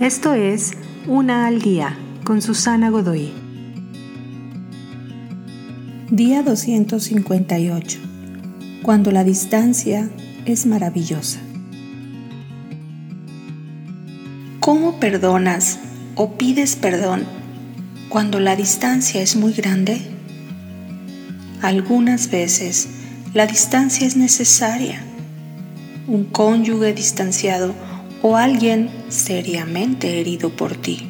Esto es Una al Día con Susana Godoy. Día 258. Cuando la distancia es maravillosa. ¿Cómo perdonas o pides perdón cuando la distancia es muy grande? Algunas veces la distancia es necesaria. Un cónyuge distanciado o alguien seriamente herido por ti.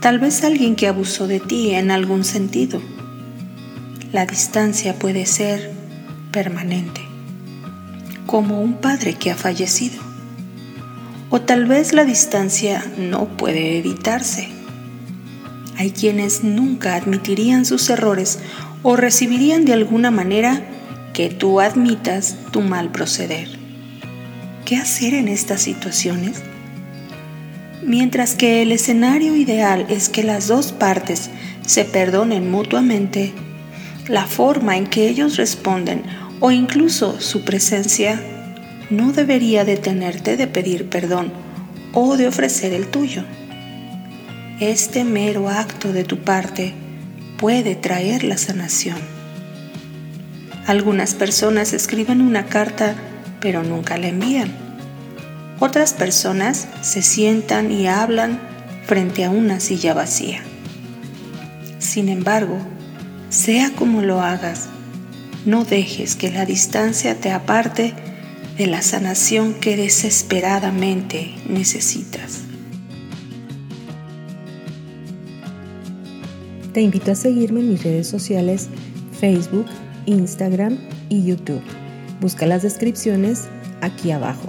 Tal vez alguien que abusó de ti en algún sentido. La distancia puede ser permanente, como un padre que ha fallecido. O tal vez la distancia no puede evitarse. Hay quienes nunca admitirían sus errores o recibirían de alguna manera que tú admitas tu mal proceder. ¿Qué hacer en estas situaciones? Mientras que el escenario ideal es que las dos partes se perdonen mutuamente, la forma en que ellos responden o incluso su presencia no debería detenerte de pedir perdón o de ofrecer el tuyo. Este mero acto de tu parte puede traer la sanación. Algunas personas escriben una carta pero nunca la envían. Otras personas se sientan y hablan frente a una silla vacía. Sin embargo, sea como lo hagas, no dejes que la distancia te aparte de la sanación que desesperadamente necesitas. Te invito a seguirme en mis redes sociales Facebook, Instagram y YouTube. Busca las descripciones aquí abajo.